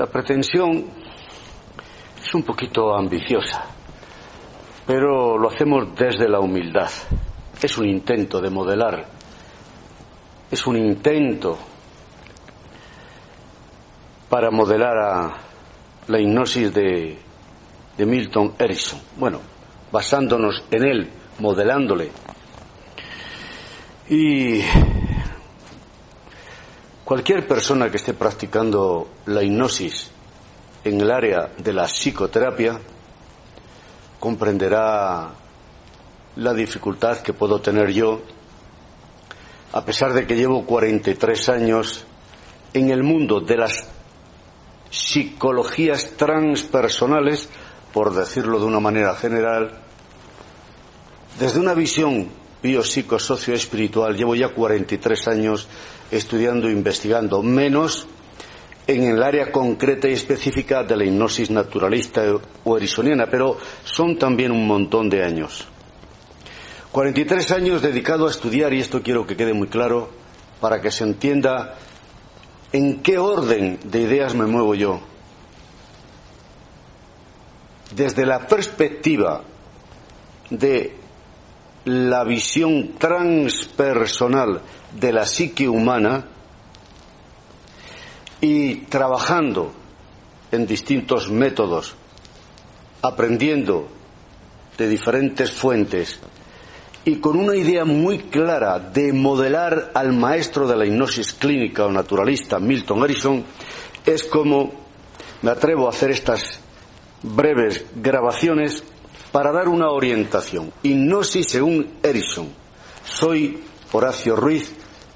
La pretensión es un poquito ambiciosa, pero lo hacemos desde la humildad. Es un intento de modelar, es un intento para modelar a la hipnosis de, de Milton Erickson. Bueno, basándonos en él, modelándole. Y cualquier persona que esté practicando la hipnosis en el área de la psicoterapia comprenderá la dificultad que puedo tener yo, a pesar de que llevo 43 años en el mundo de las psicologías transpersonales, por decirlo de una manera general, desde una visión biopsicosocioespiritual, llevo ya 43 años estudiando e investigando, menos en el área concreta y específica de la hipnosis naturalista o erisoniana, pero son también un montón de años. 43 años dedicado a estudiar, y esto quiero que quede muy claro, para que se entienda en qué orden de ideas me muevo yo. Desde la perspectiva de la visión transpersonal de la psique humana y trabajando en distintos métodos, aprendiendo de diferentes fuentes y con una idea muy clara de modelar al maestro de la hipnosis clínica o naturalista, Milton Erickson, es como me atrevo a hacer estas breves grabaciones para dar una orientación. Hipnosis según Erickson. Soy Horacio Ruiz,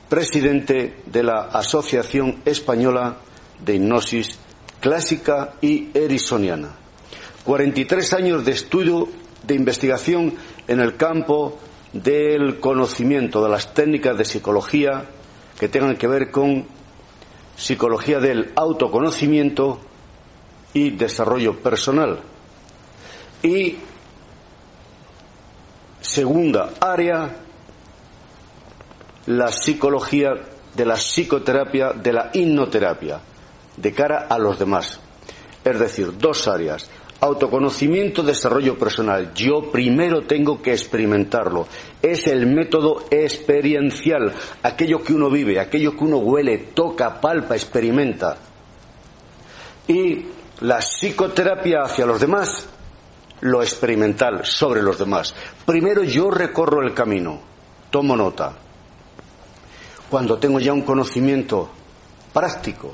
presidente de la Asociación Española de Hipnosis Clásica y Ericksoniana. 43 años de estudio, de investigación en el campo del conocimiento de las técnicas de psicología que tengan que ver con psicología del autoconocimiento y desarrollo personal. Y segunda área, la psicología de la psicoterapia, de la hipnoterapia, de cara a los demás. Es decir, dos áreas. Autoconocimiento, desarrollo personal. Yo primero tengo que experimentarlo. Es el método experiencial, aquello que uno vive, aquello que uno huele, toca, palpa, experimenta. Y la psicoterapia hacia los demás, lo experimental sobre los demás. Primero yo recorro el camino, tomo nota. Cuando tengo ya un conocimiento práctico,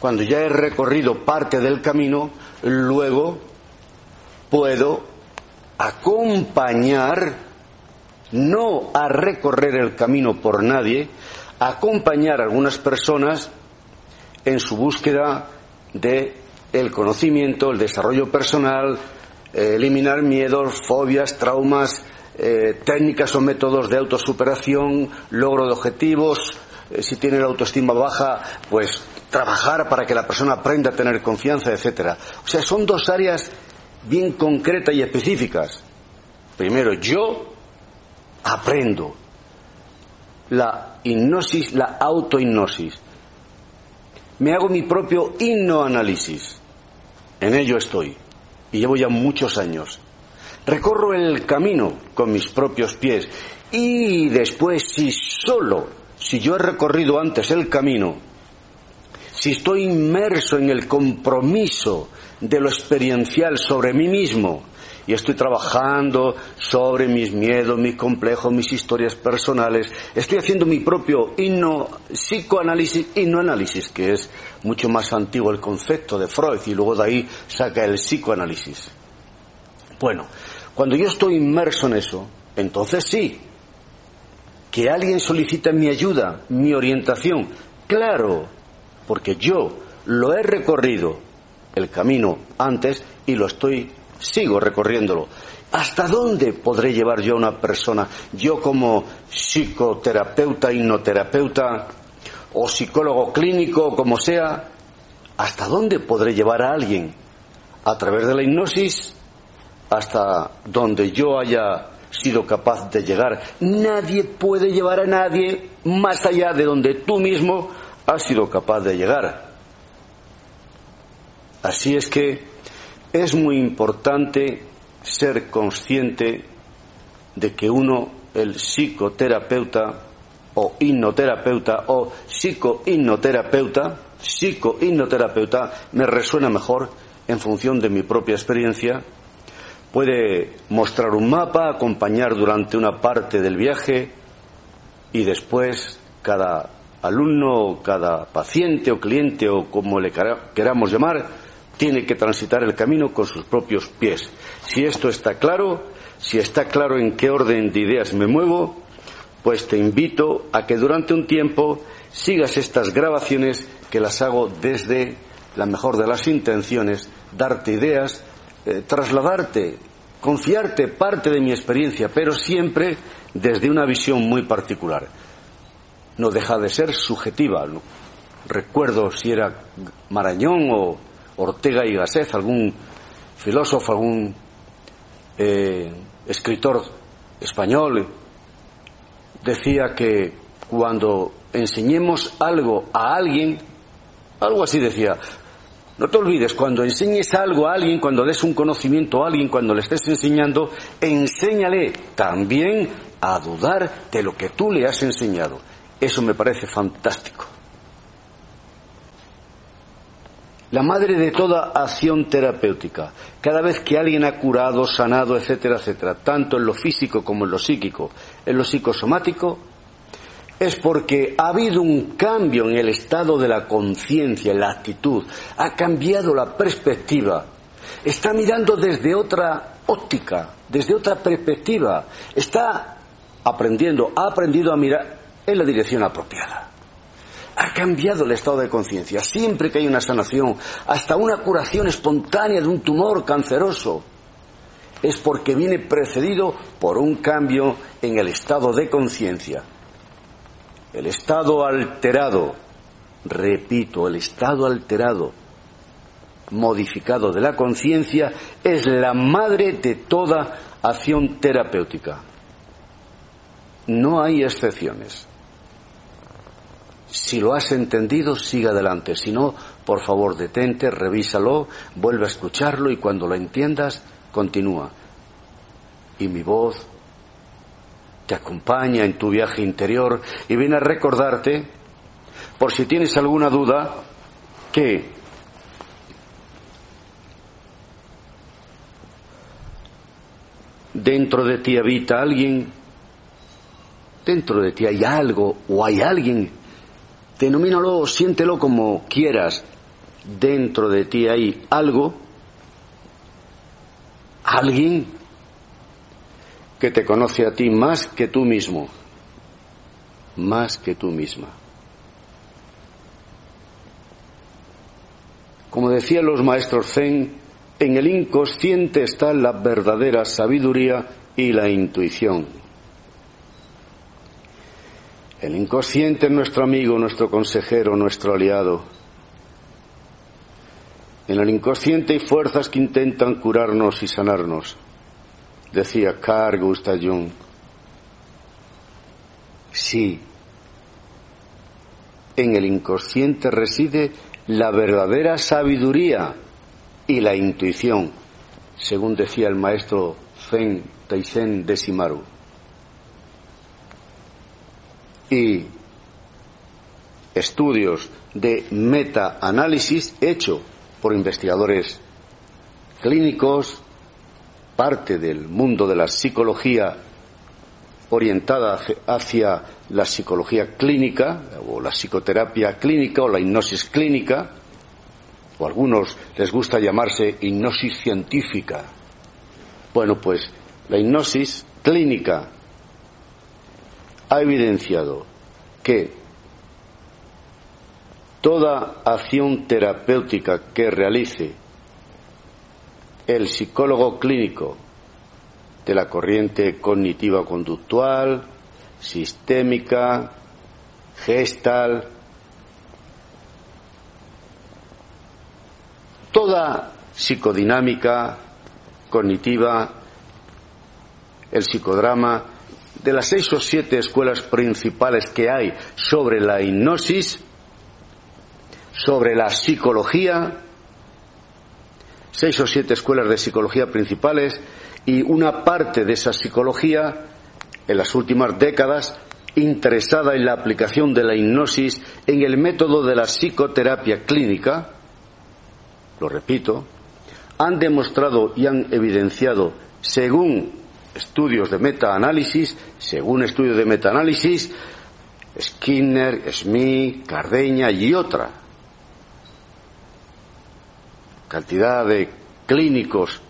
cuando ya he recorrido parte del camino, luego puedo acompañar, no a recorrer el camino por nadie, acompañar a algunas personas en su búsqueda de el conocimiento, el desarrollo personal, eh, eliminar miedos, fobias, traumas, eh, técnicas o métodos de autosuperación, logro de objetivos, eh, si tiene la autoestima baja, pues trabajar para que la persona aprenda a tener confianza, etcétera. O sea, son dos áreas bien concretas y específicas. Primero, yo aprendo la hipnosis, la autohipnosis. Me hago mi propio hipnoanálisis. En ello estoy. Y llevo ya muchos años. Recorro el camino con mis propios pies. Y después, si solo, si yo he recorrido antes el camino, si estoy inmerso en el compromiso de lo experiencial sobre mí mismo, y estoy trabajando sobre mis miedos, mis complejos, mis historias personales. Estoy haciendo mi propio himno, psicoanálisis, himnoanálisis, que es mucho más antiguo el concepto de Freud y luego de ahí saca el psicoanálisis. Bueno, cuando yo estoy inmerso en eso, entonces sí, que alguien solicita mi ayuda, mi orientación, claro, porque yo lo he recorrido el camino antes y lo estoy sigo recorriéndolo. ¿Hasta dónde podré llevar yo a una persona, yo como psicoterapeuta, hipnoterapeuta o psicólogo clínico, como sea, hasta dónde podré llevar a alguien? A través de la hipnosis, hasta donde yo haya sido capaz de llegar. Nadie puede llevar a nadie más allá de donde tú mismo has sido capaz de llegar. Así es que es muy importante ser consciente de que uno, el psicoterapeuta o hipnoterapeuta o psico-hipnoterapeuta, psico-hipnoterapeuta me resuena mejor en función de mi propia experiencia, puede mostrar un mapa, acompañar durante una parte del viaje y después cada alumno, cada paciente o cliente o como le queramos llamar, tiene que transitar el camino con sus propios pies. Si esto está claro, si está claro en qué orden de ideas me muevo, pues te invito a que durante un tiempo sigas estas grabaciones que las hago desde la mejor de las intenciones, darte ideas, eh, trasladarte, confiarte parte de mi experiencia, pero siempre desde una visión muy particular. No deja de ser subjetiva. Recuerdo si era Marañón o Ortega y Gasset, algún filósofo, algún eh, escritor español, decía que cuando enseñemos algo a alguien, algo así decía, no te olvides, cuando enseñes algo a alguien, cuando des un conocimiento a alguien, cuando le estés enseñando, enséñale también a dudar de lo que tú le has enseñado. Eso me parece fantástico. La madre de toda acción terapéutica. Cada vez que alguien ha curado, sanado, etcétera, etcétera, tanto en lo físico como en lo psíquico, en lo psicosomático, es porque ha habido un cambio en el estado de la conciencia, en la actitud, ha cambiado la perspectiva, está mirando desde otra óptica, desde otra perspectiva, está aprendiendo, ha aprendido a mirar en la dirección apropiada ha cambiado el estado de conciencia. Siempre que hay una sanación, hasta una curación espontánea de un tumor canceroso, es porque viene precedido por un cambio en el estado de conciencia. El estado alterado, repito, el estado alterado, modificado de la conciencia, es la madre de toda acción terapéutica. No hay excepciones. Si lo has entendido, sigue adelante. Si no, por favor, detente, revísalo, vuelve a escucharlo y cuando lo entiendas, continúa. Y mi voz te acompaña en tu viaje interior y viene a recordarte, por si tienes alguna duda, que dentro de ti habita alguien, dentro de ti hay algo o hay alguien Denomínalo, siéntelo como quieras. Dentro de ti hay algo, alguien que te conoce a ti más que tú mismo, más que tú misma. Como decían los maestros Zen, en el inconsciente está la verdadera sabiduría y la intuición. El inconsciente es nuestro amigo, nuestro consejero, nuestro aliado. En el inconsciente hay fuerzas que intentan curarnos y sanarnos, decía Carl Gustav Jung. Sí, en el inconsciente reside la verdadera sabiduría y la intuición, según decía el maestro Zen Taisen de Simaru y estudios de meta-análisis hecho por investigadores clínicos, parte del mundo de la psicología orientada hacia la psicología clínica o la psicoterapia clínica o la hipnosis clínica, o a algunos les gusta llamarse hipnosis científica. Bueno, pues la hipnosis clínica ha evidenciado que toda acción terapéutica que realice el psicólogo clínico de la corriente cognitiva conductual, sistémica, gestal, toda psicodinámica cognitiva, el psicodrama, de las seis o siete escuelas principales que hay sobre la hipnosis, sobre la psicología, seis o siete escuelas de psicología principales y una parte de esa psicología en las últimas décadas interesada en la aplicación de la hipnosis en el método de la psicoterapia clínica, lo repito, han demostrado y han evidenciado, según estudios de metaanálisis, según estudios de metaanálisis, Skinner, Smith, Cardeña y otra cantidad de clínicos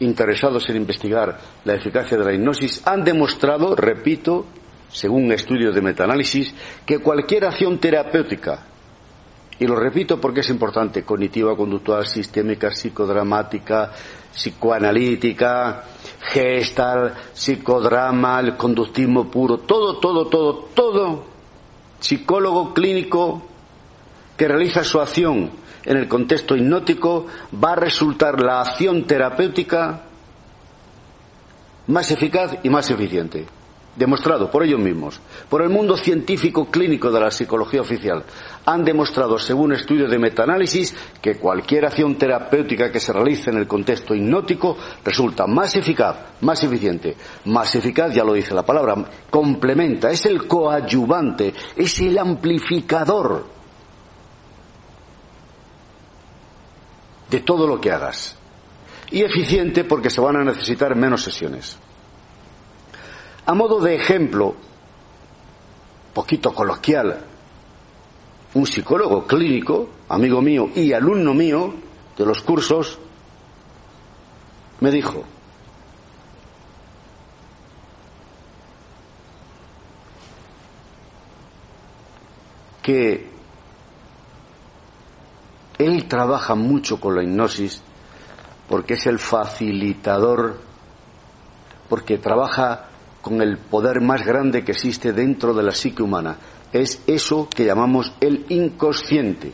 interesados en investigar la eficacia de la hipnosis han demostrado, repito, según estudios de metaanálisis, que cualquier acción terapéutica, y lo repito porque es importante, cognitiva, conductual, sistémica, psicodramática, psicoanalítica, gestal, psicodrama, el conductismo puro, todo, todo, todo, todo, psicólogo clínico que realiza su acción en el contexto hipnótico, va a resultar la acción terapéutica más eficaz y más eficiente. Demostrado por ellos mismos, por el mundo científico clínico de la psicología oficial. Han demostrado, según estudios de metaanálisis, que cualquier acción terapéutica que se realice en el contexto hipnótico resulta más eficaz, más eficiente. Más eficaz, ya lo dice la palabra, complementa, es el coadyuvante, es el amplificador de todo lo que hagas. Y eficiente porque se van a necesitar menos sesiones. A modo de ejemplo, poquito coloquial, un psicólogo clínico, amigo mío y alumno mío de los cursos, me dijo, que él trabaja mucho con la hipnosis porque es el facilitador, porque trabaja con el poder más grande que existe dentro de la psique humana. Es eso que llamamos el inconsciente.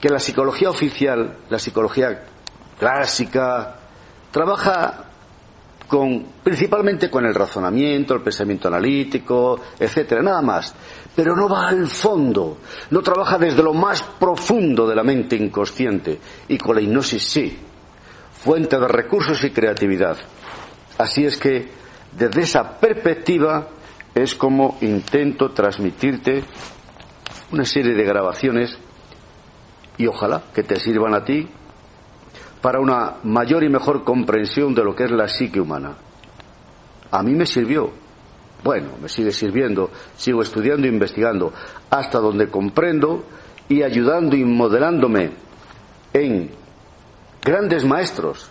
Que la psicología oficial, la psicología clásica, trabaja con, principalmente con el razonamiento, el pensamiento analítico, etcétera, nada más pero no va al fondo, no trabaja desde lo más profundo de la mente inconsciente y con la hipnosis sí, fuente de recursos y creatividad. Así es que desde esa perspectiva es como intento transmitirte una serie de grabaciones y ojalá que te sirvan a ti para una mayor y mejor comprensión de lo que es la psique humana. A mí me sirvió, bueno, me sigue sirviendo, sigo estudiando e investigando hasta donde comprendo y ayudando y modelándome en grandes maestros,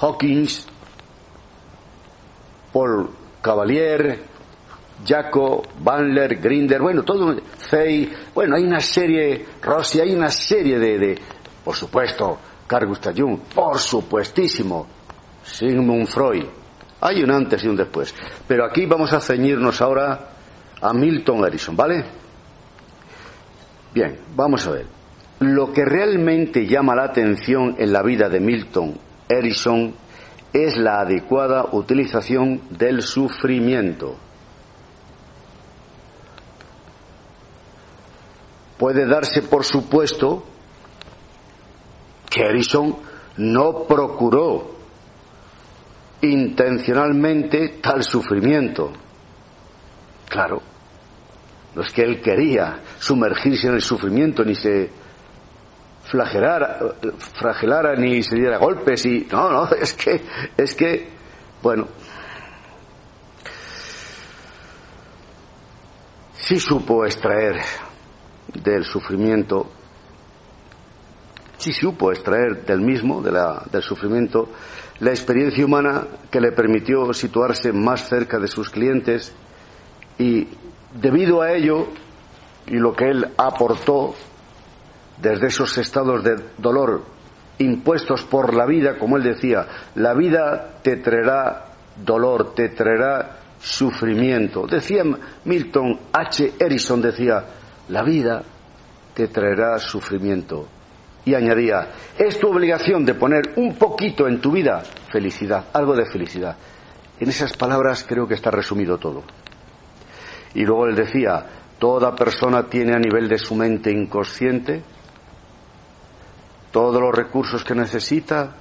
Hawkins, Paul Cavalier, Jaco, Bandler, Grinder, bueno, todo, Fey, bueno, hay una serie, Rossi, hay una serie de, de por supuesto, Carl Gustav Jung, por supuestísimo, Sigmund Freud, hay un antes y un después. Pero aquí vamos a ceñirnos ahora a Milton Edison, ¿vale? Bien, vamos a ver. Lo que realmente llama la atención en la vida de Milton Edison es la adecuada utilización del sufrimiento. Puede darse por supuesto que Edison no procuró intencionalmente tal sufrimiento. Claro, no es que él quería sumergirse en el sufrimiento ni se flagelara, flagelara ni se diera golpes y no, no, es que es que bueno, sí supo extraer del sufrimiento, sí supo extraer del mismo, de la, del sufrimiento, la experiencia humana que le permitió situarse más cerca de sus clientes y debido a ello y lo que él aportó desde esos estados de dolor impuestos por la vida, como él decía, la vida te traerá dolor, te traerá sufrimiento. Decía Milton H. Edison, decía, la vida te traerá sufrimiento y añadía, es tu obligación de poner un poquito en tu vida felicidad, algo de felicidad. En esas palabras creo que está resumido todo. Y luego él decía, toda persona tiene a nivel de su mente inconsciente todos los recursos que necesita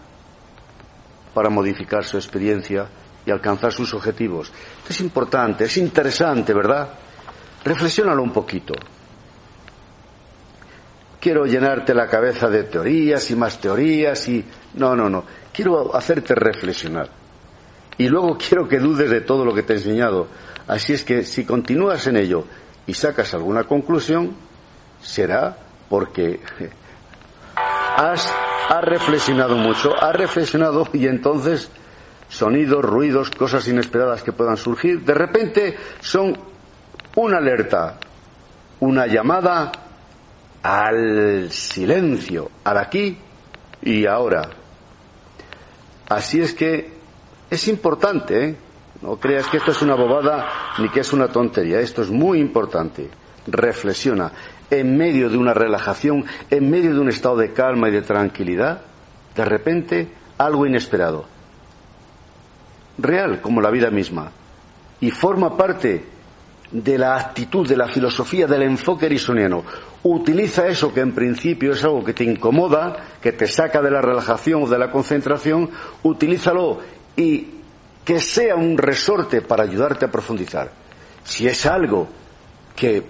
para modificar su experiencia y alcanzar sus objetivos. es importante, es interesante, ¿verdad? Reflexiónalo un poquito. Quiero llenarte la cabeza de teorías y más teorías y... No, no, no. Quiero hacerte reflexionar. Y luego quiero que dudes de todo lo que te he enseñado. Así es que si continúas en ello y sacas alguna conclusión, será porque has, reflexionado mucho, has reflexionado y entonces sonidos, ruidos, cosas inesperadas que puedan surgir, de repente son una alerta, una llamada al silencio, al aquí y ahora. Así es que es importante, ¿eh? no creas que esto es una bobada ni que es una tontería, esto es muy importante. Reflexiona, en medio de una relajación, en medio de un estado de calma y de tranquilidad, de repente algo inesperado, real como la vida misma, y forma parte de la actitud, de la filosofía, del enfoque erisoniano. Utiliza eso que en principio es algo que te incomoda, que te saca de la relajación o de la concentración, utilízalo y que sea un resorte para ayudarte a profundizar. Si es algo que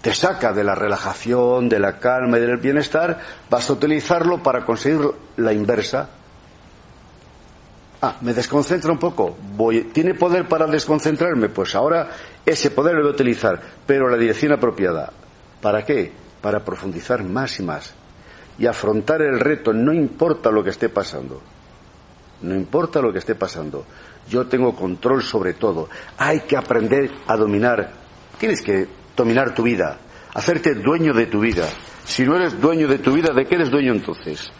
te saca de la relajación, de la calma y del bienestar, vas a utilizarlo para conseguir la inversa, Ah, me desconcentra un poco. ¿Tiene poder para desconcentrarme? Pues ahora ese poder lo voy a utilizar, pero la dirección apropiada. ¿Para qué? Para profundizar más y más. Y afrontar el reto, no importa lo que esté pasando. No importa lo que esté pasando. Yo tengo control sobre todo. Hay que aprender a dominar. Tienes que dominar tu vida, hacerte dueño de tu vida. Si no eres dueño de tu vida, ¿de qué eres dueño entonces?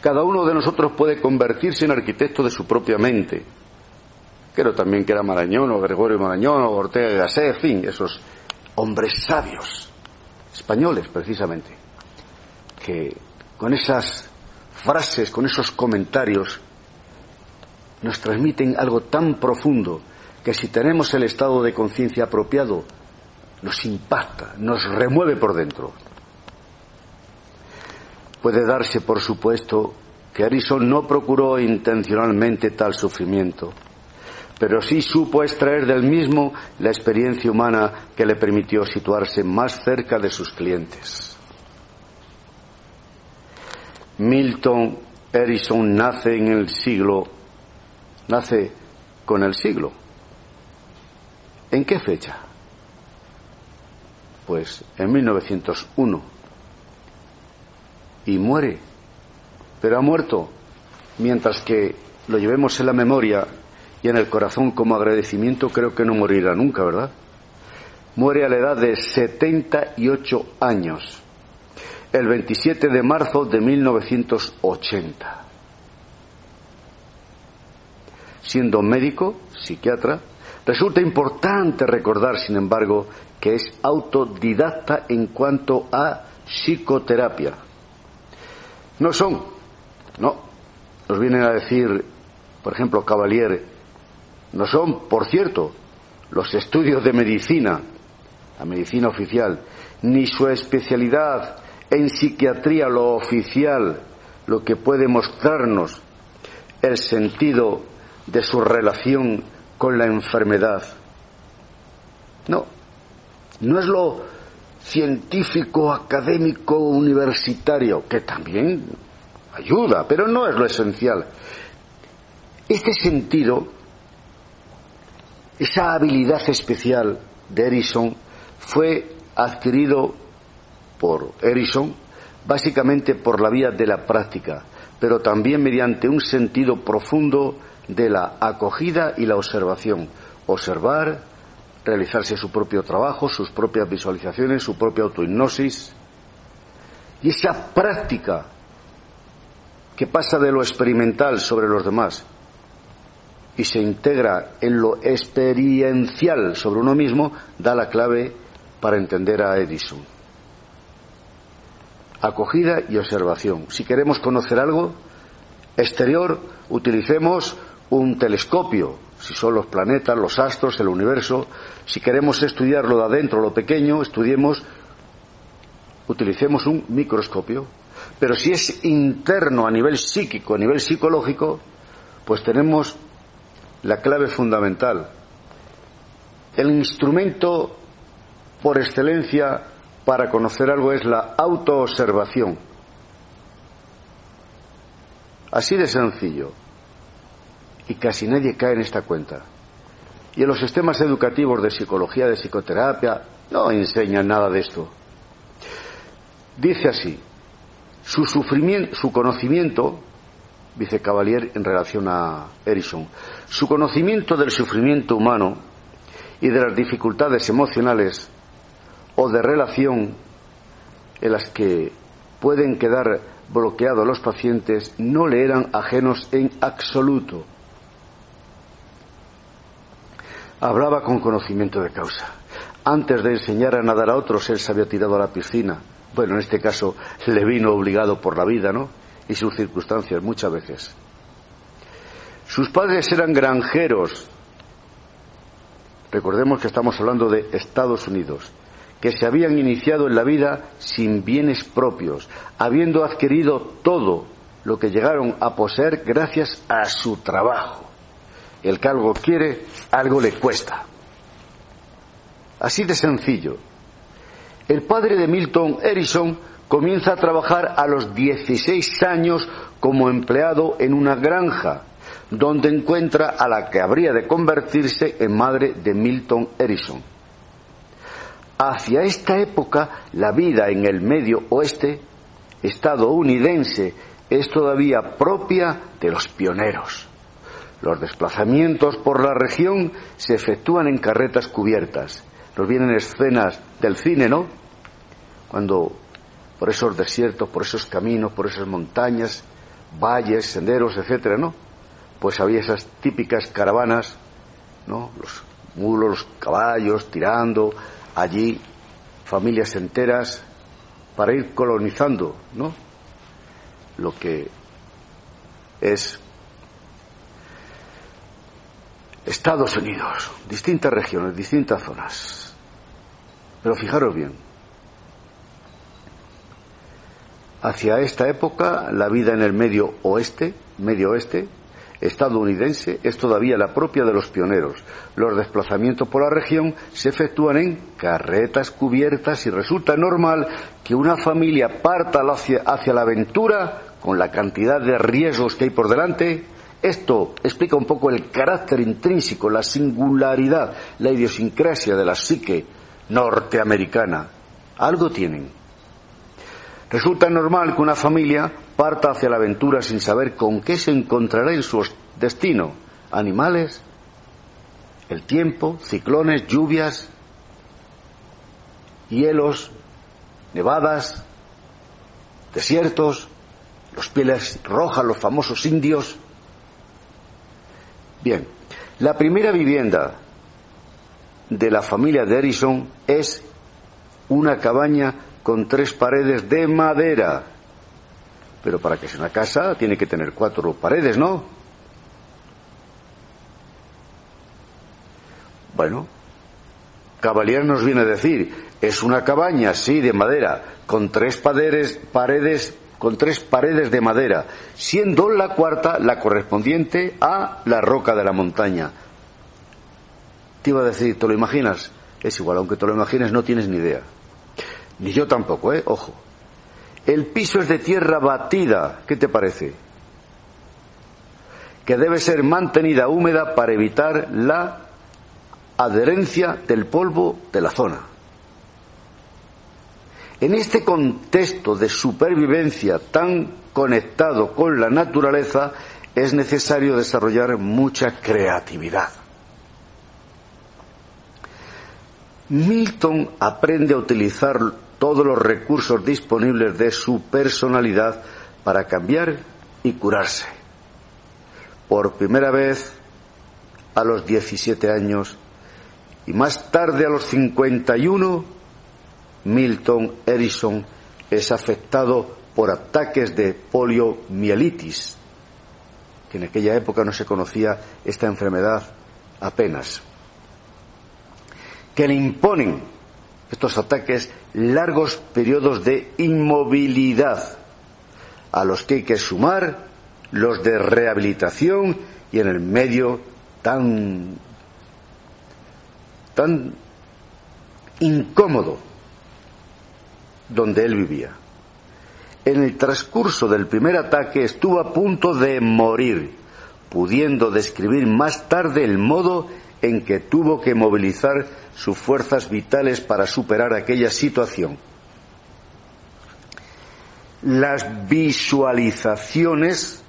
Cada uno de nosotros puede convertirse en arquitecto de su propia mente. Creo también que era Marañón o Gregorio Marañón o Ortega y Gasset, en fin, esos hombres sabios, españoles precisamente, que con esas frases, con esos comentarios, nos transmiten algo tan profundo que si tenemos el estado de conciencia apropiado, nos impacta, nos remueve por dentro. Puede darse, por supuesto, que Harrison no procuró intencionalmente tal sufrimiento, pero sí supo extraer del mismo la experiencia humana que le permitió situarse más cerca de sus clientes. Milton Harrison nace en el siglo, nace con el siglo. ¿En qué fecha? Pues en 1901 y muere. Pero ha muerto mientras que lo llevemos en la memoria y en el corazón como agradecimiento, creo que no morirá nunca, ¿verdad? Muere a la edad de 78 años, el 27 de marzo de 1980. Siendo médico, psiquiatra, resulta importante recordar, sin embargo, que es autodidacta en cuanto a psicoterapia. No son, no. Nos vienen a decir, por ejemplo, Cavalier, no son, por cierto, los estudios de medicina, la medicina oficial, ni su especialidad en psiquiatría, lo oficial, lo que puede mostrarnos el sentido de su relación con la enfermedad. No, no es lo científico, académico, universitario, que también ayuda, pero no es lo esencial. Este sentido, esa habilidad especial de Edison fue adquirido por Edison básicamente por la vía de la práctica, pero también mediante un sentido profundo de la acogida y la observación. Observar, realizarse su propio trabajo, sus propias visualizaciones, su propia autohipnosis. Y esa práctica que pasa de lo experimental sobre los demás y se integra en lo experiencial sobre uno mismo, da la clave para entender a Edison. Acogida y observación. Si queremos conocer algo exterior, utilicemos un telescopio, si son los planetas, los astros, el universo. Si queremos estudiarlo de adentro, lo pequeño, estudiemos, utilicemos un microscopio. Pero si es interno a nivel psíquico, a nivel psicológico, pues tenemos la clave fundamental. El instrumento por excelencia para conocer algo es la autoobservación. Así de sencillo. Y casi nadie cae en esta cuenta. Y en los sistemas educativos de psicología, de psicoterapia, no enseñan nada de esto. Dice así, su, sufrimiento, su conocimiento, dice Cavalier en relación a Erison, su conocimiento del sufrimiento humano y de las dificultades emocionales o de relación en las que pueden quedar bloqueados los pacientes no le eran ajenos en absoluto. Hablaba con conocimiento de causa. Antes de enseñar a nadar a otros, él se había tirado a la piscina. Bueno, en este caso le vino obligado por la vida, ¿no? Y sus circunstancias muchas veces. Sus padres eran granjeros. Recordemos que estamos hablando de Estados Unidos que se habían iniciado en la vida sin bienes propios, habiendo adquirido todo lo que llegaron a poseer gracias a su trabajo. El que algo quiere, algo le cuesta. Así de sencillo. El padre de Milton Erickson comienza a trabajar a los 16 años como empleado en una granja, donde encuentra a la que habría de convertirse en madre de Milton Erickson hacia esta época la vida en el medio oeste estadounidense es todavía propia de los pioneros. Los desplazamientos por la región se efectúan en carretas cubiertas. Nos vienen escenas del cine, ¿no? Cuando por esos desiertos, por esos caminos, por esas montañas, valles, senderos, etcétera, ¿no? Pues había esas típicas caravanas, ¿no? Los mulos, los caballos tirando, allí familias enteras para ir colonizando, ¿no? Lo que es Estados Unidos, distintas regiones, distintas zonas. Pero fijaros bien, hacia esta época la vida en el medio oeste, medio oeste, estadounidense es todavía la propia de los pioneros. Los desplazamientos por la región se efectúan en carretas cubiertas y resulta normal que una familia parta hacia, hacia la aventura con la cantidad de riesgos que hay por delante. Esto explica un poco el carácter intrínseco, la singularidad, la idiosincrasia de la psique norteamericana. Algo tienen. Resulta normal que una familia parta hacia la aventura sin saber con qué se encontrará en su destino. Animales, el tiempo, ciclones, lluvias, hielos, nevadas, desiertos, los pieles rojas, los famosos indios. Bien, la primera vivienda de la familia de Harrison es una cabaña con tres paredes de madera. Pero para que sea una casa tiene que tener cuatro paredes, ¿no? Bueno, Cavalier nos viene a decir, es una cabaña, sí, de madera, con tres paredes, paredes, con tres paredes de madera, siendo la cuarta la correspondiente a la roca de la montaña. Te iba a decir, ¿te lo imaginas? Es igual, aunque te lo imagines, no tienes ni idea. Ni yo tampoco, ¿eh? Ojo. El piso es de tierra batida. ¿Qué te parece? Que debe ser mantenida húmeda para evitar la adherencia del polvo de la zona. En este contexto de supervivencia tan conectado con la naturaleza, es necesario desarrollar mucha creatividad. Milton aprende a utilizar todos los recursos disponibles de su personalidad para cambiar y curarse. Por primera vez a los 17 años y más tarde a los 51, Milton Erickson es afectado por ataques de poliomielitis, que en aquella época no se conocía esta enfermedad apenas, que le imponen estos ataques largos periodos de inmovilidad a los que hay que sumar los de rehabilitación y en el medio tan tan incómodo donde él vivía. En el transcurso del primer ataque estuvo a punto de morir, pudiendo describir más tarde el modo en que tuvo que movilizar sus fuerzas vitales para superar aquella situación. Las visualizaciones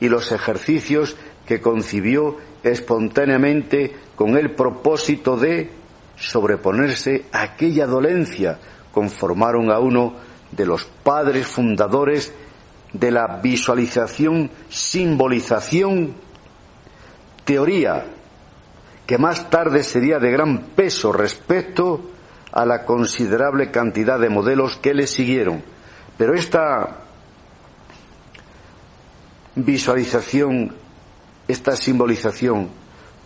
y los ejercicios que concibió espontáneamente con el propósito de sobreponerse a aquella dolencia, conformaron a uno de los padres fundadores de la visualización, simbolización, teoría, que más tarde sería de gran peso respecto a la considerable cantidad de modelos que le siguieron. Pero esta visualización, esta simbolización,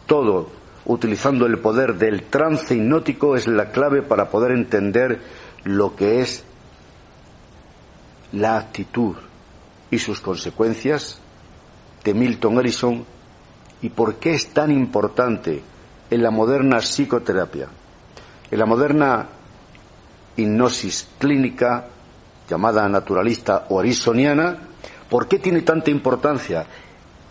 todo utilizando el poder del trance hipnótico es la clave para poder entender lo que es la actitud y sus consecuencias de Milton Erickson y por qué es tan importante en la moderna psicoterapia, en la moderna hipnosis clínica llamada naturalista o arisoniana, ¿por qué tiene tanta importancia?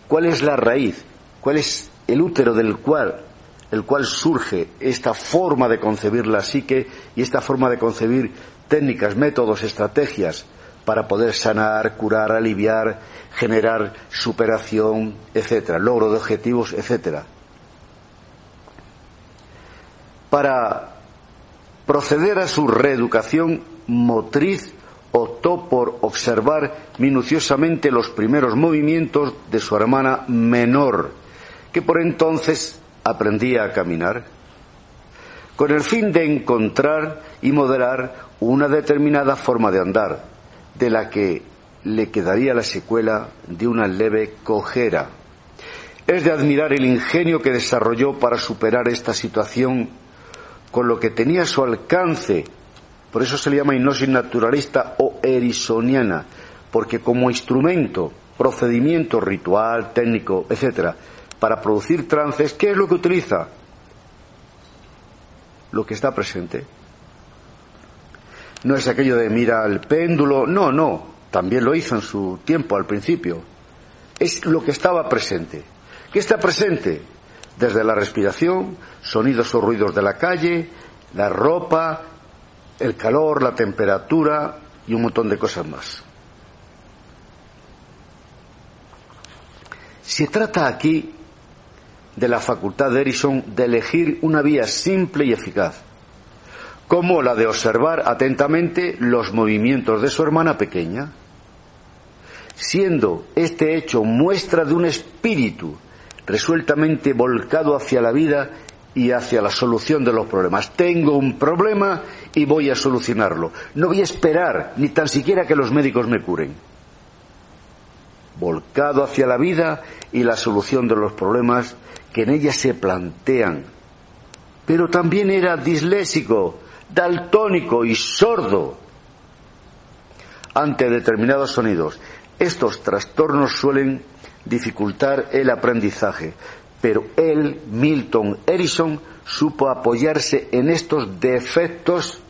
¿Cuál es la raíz? ¿Cuál es el útero del cual el cual surge esta forma de concebir la psique y esta forma de concebir técnicas, métodos, estrategias para poder sanar, curar, aliviar, generar superación, etcétera, logro de objetivos, etcétera. Para proceder a su reeducación motriz, optó por observar minuciosamente los primeros movimientos de su hermana menor, que por entonces aprendía a caminar, con el fin de encontrar y modelar una determinada forma de andar, de la que le quedaría la secuela de una leve cojera. Es de admirar el ingenio que desarrolló para superar esta situación con lo que tenía a su alcance. Por eso se le llama hipnosis naturalista o erisoniana, porque como instrumento, procedimiento ritual, técnico, etcétera, para producir trances, ¿qué es lo que utiliza? Lo que está presente. No es aquello de mira el péndulo, no, no, también lo hizo en su tiempo al principio. Es lo que estaba presente. ¿Qué está presente? Desde la respiración, sonidos o ruidos de la calle, la ropa, el calor, la temperatura y un montón de cosas más. Se trata aquí de la facultad de Erison de elegir una vía simple y eficaz, como la de observar atentamente los movimientos de su hermana pequeña, siendo este hecho muestra de un espíritu resueltamente volcado hacia la vida y hacia la solución de los problemas. Tengo un problema y voy a solucionarlo. No voy a esperar ni tan siquiera que los médicos me curen. Volcado hacia la vida y la solución de los problemas que en ella se plantean. Pero también era disléxico, daltónico y sordo ante determinados sonidos. Estos trastornos suelen dificultar el aprendizaje, pero él, Milton Erickson, supo apoyarse en estos defectos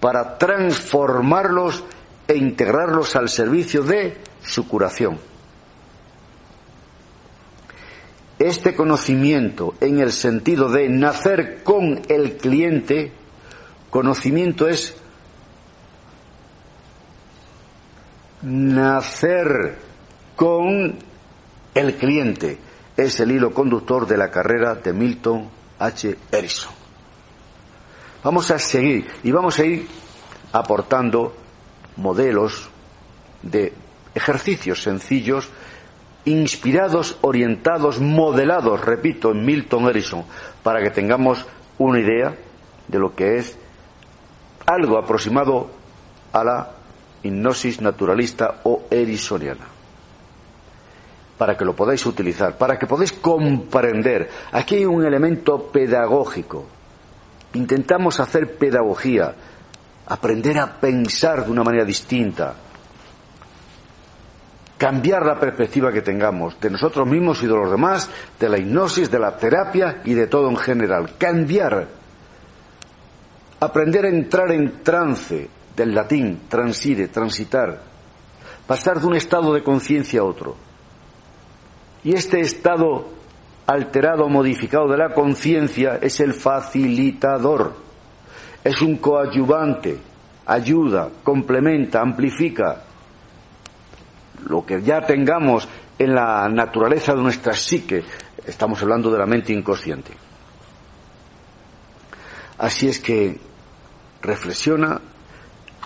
para transformarlos e integrarlos al servicio de su curación. Este conocimiento en el sentido de nacer con el cliente, conocimiento es nacer con el cliente. Es el hilo conductor de la carrera de Milton H. Erickson. Vamos a seguir y vamos a ir aportando modelos de ejercicios sencillos inspirados, orientados, modelados, repito, en Milton Erickson, para que tengamos una idea de lo que es algo aproximado a la hipnosis naturalista o ericksoniana. Para que lo podáis utilizar, para que podáis comprender. Aquí hay un elemento pedagógico. Intentamos hacer pedagogía, aprender a pensar de una manera distinta, cambiar la perspectiva que tengamos de nosotros mismos y de los demás, de la hipnosis, de la terapia y de todo en general. Cambiar. Aprender a entrar en trance, del latín, transire, transitar. Pasar de un estado de conciencia a otro. Y este estado alterado o modificado de la conciencia es el facilitador. Es un coadyuvante, ayuda, complementa, amplifica lo que ya tengamos en la naturaleza de nuestra psique, estamos hablando de la mente inconsciente. Así es que reflexiona,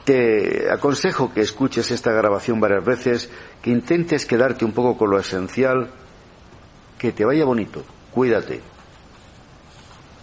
te aconsejo que escuches esta grabación varias veces, que intentes quedarte un poco con lo esencial, que te vaya bonito, cuídate.